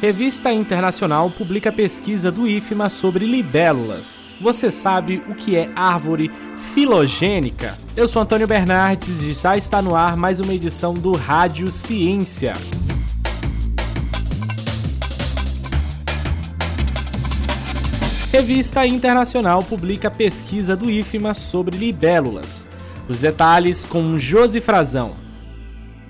Revista Internacional publica pesquisa do IFMA sobre libélulas. Você sabe o que é árvore filogênica? Eu sou Antônio Bernardes e já está no ar mais uma edição do Rádio Ciência. Revista Internacional publica pesquisa do IFMA sobre libélulas. Os detalhes com Josi Frazão.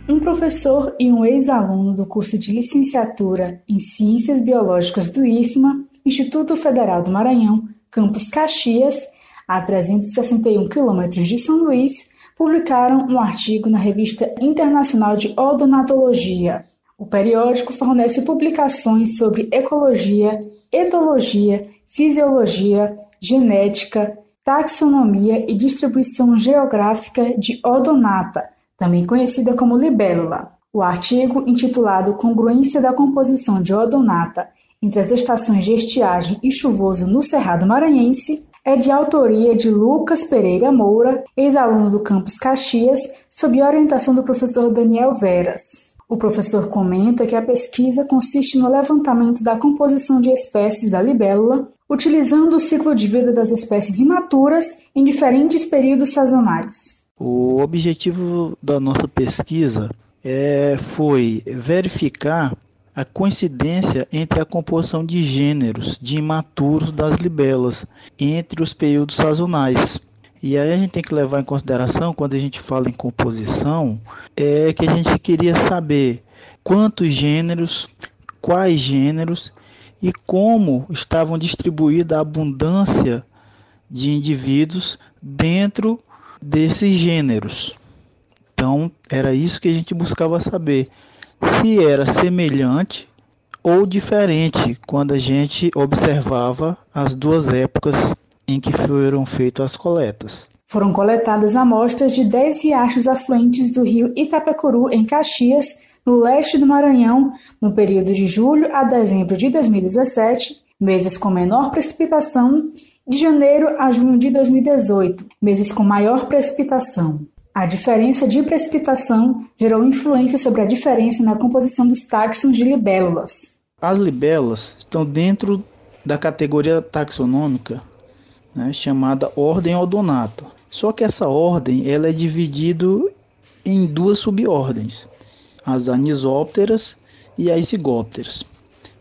Um professor e um ex-aluno do curso de licenciatura em Ciências Biológicas do IFMA, Instituto Federal do Maranhão, campus Caxias, a 361 quilômetros de São Luís, publicaram um artigo na Revista Internacional de Odonatologia. O periódico fornece publicações sobre ecologia, etologia, fisiologia, genética, taxonomia e distribuição geográfica de odonata também conhecida como libélula. O artigo, intitulado Congruência da composição de odonata entre as estações de estiagem e chuvoso no Cerrado Maranhense, é de autoria de Lucas Pereira Moura, ex-aluno do campus Caxias, sob orientação do professor Daniel Veras. O professor comenta que a pesquisa consiste no levantamento da composição de espécies da libélula, utilizando o ciclo de vida das espécies imaturas em diferentes períodos sazonais. O objetivo da nossa pesquisa é, foi verificar a coincidência entre a composição de gêneros de imaturos das libelas entre os períodos sazonais. E aí a gente tem que levar em consideração, quando a gente fala em composição, é que a gente queria saber quantos gêneros, quais gêneros e como estavam distribuída a abundância de indivíduos dentro desses gêneros. Então, era isso que a gente buscava saber, se era semelhante ou diferente quando a gente observava as duas épocas em que foram feitas as coletas. Foram coletadas amostras de 10 riachos afluentes do rio Itapecuru, em Caxias, no leste do Maranhão, no período de julho a dezembro de 2017, meses com menor precipitação, de janeiro a junho de 2018, meses com maior precipitação. A diferença de precipitação gerou influência sobre a diferença na composição dos táxons de libélulas. As libélulas estão dentro da categoria taxonômica né, chamada ordem odonata. Só que essa ordem ela é dividida em duas subordens, as anisópteras e as zigópteras.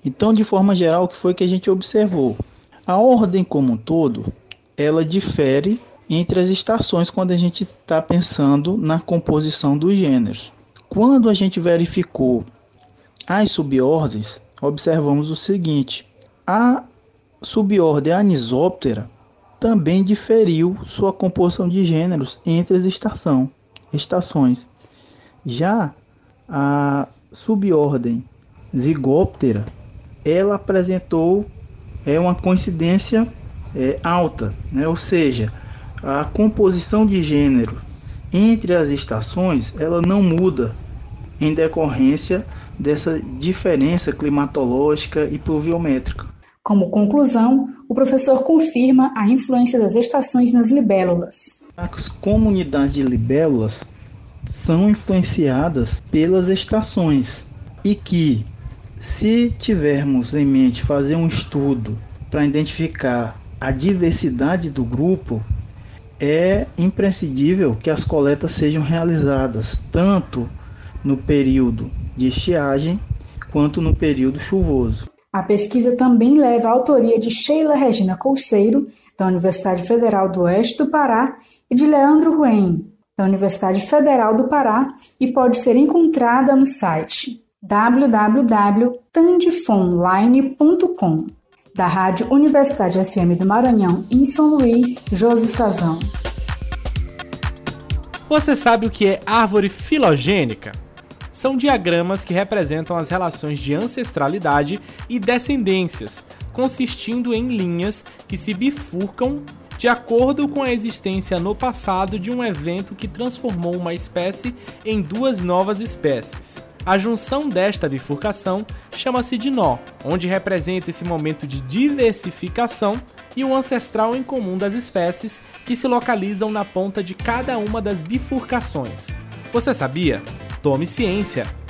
Então, de forma geral, o que foi que a gente observou? A ordem como um todo, ela difere entre as estações quando a gente está pensando na composição dos gêneros. Quando a gente verificou as subordens, observamos o seguinte: a subordem Anisóptera também diferiu sua composição de gêneros entre as estação, estações. Já a subordem Zigóptera, ela apresentou é uma coincidência é, alta, né? ou seja, a composição de gênero entre as estações ela não muda em decorrência dessa diferença climatológica e pluviométrica. Como conclusão, o professor confirma a influência das estações nas libélulas. As comunidades de libélulas são influenciadas pelas estações e que se tivermos em mente fazer um estudo para identificar a diversidade do grupo, é imprescindível que as coletas sejam realizadas tanto no período de estiagem quanto no período chuvoso. A pesquisa também leva a autoria de Sheila Regina Colseiro, da Universidade Federal do Oeste do Pará, e de Leandro Ruen, da Universidade Federal do Pará, e pode ser encontrada no site www.tandifonline.com. Da Rádio Universidade FM do Maranhão, em São Luís, Josi Frazão. Você sabe o que é árvore filogênica? São diagramas que representam as relações de ancestralidade e descendências, consistindo em linhas que se bifurcam de acordo com a existência no passado de um evento que transformou uma espécie em duas novas espécies. A junção desta bifurcação chama-se de nó, onde representa esse momento de diversificação e o ancestral em comum das espécies que se localizam na ponta de cada uma das bifurcações. Você sabia? Tome ciência!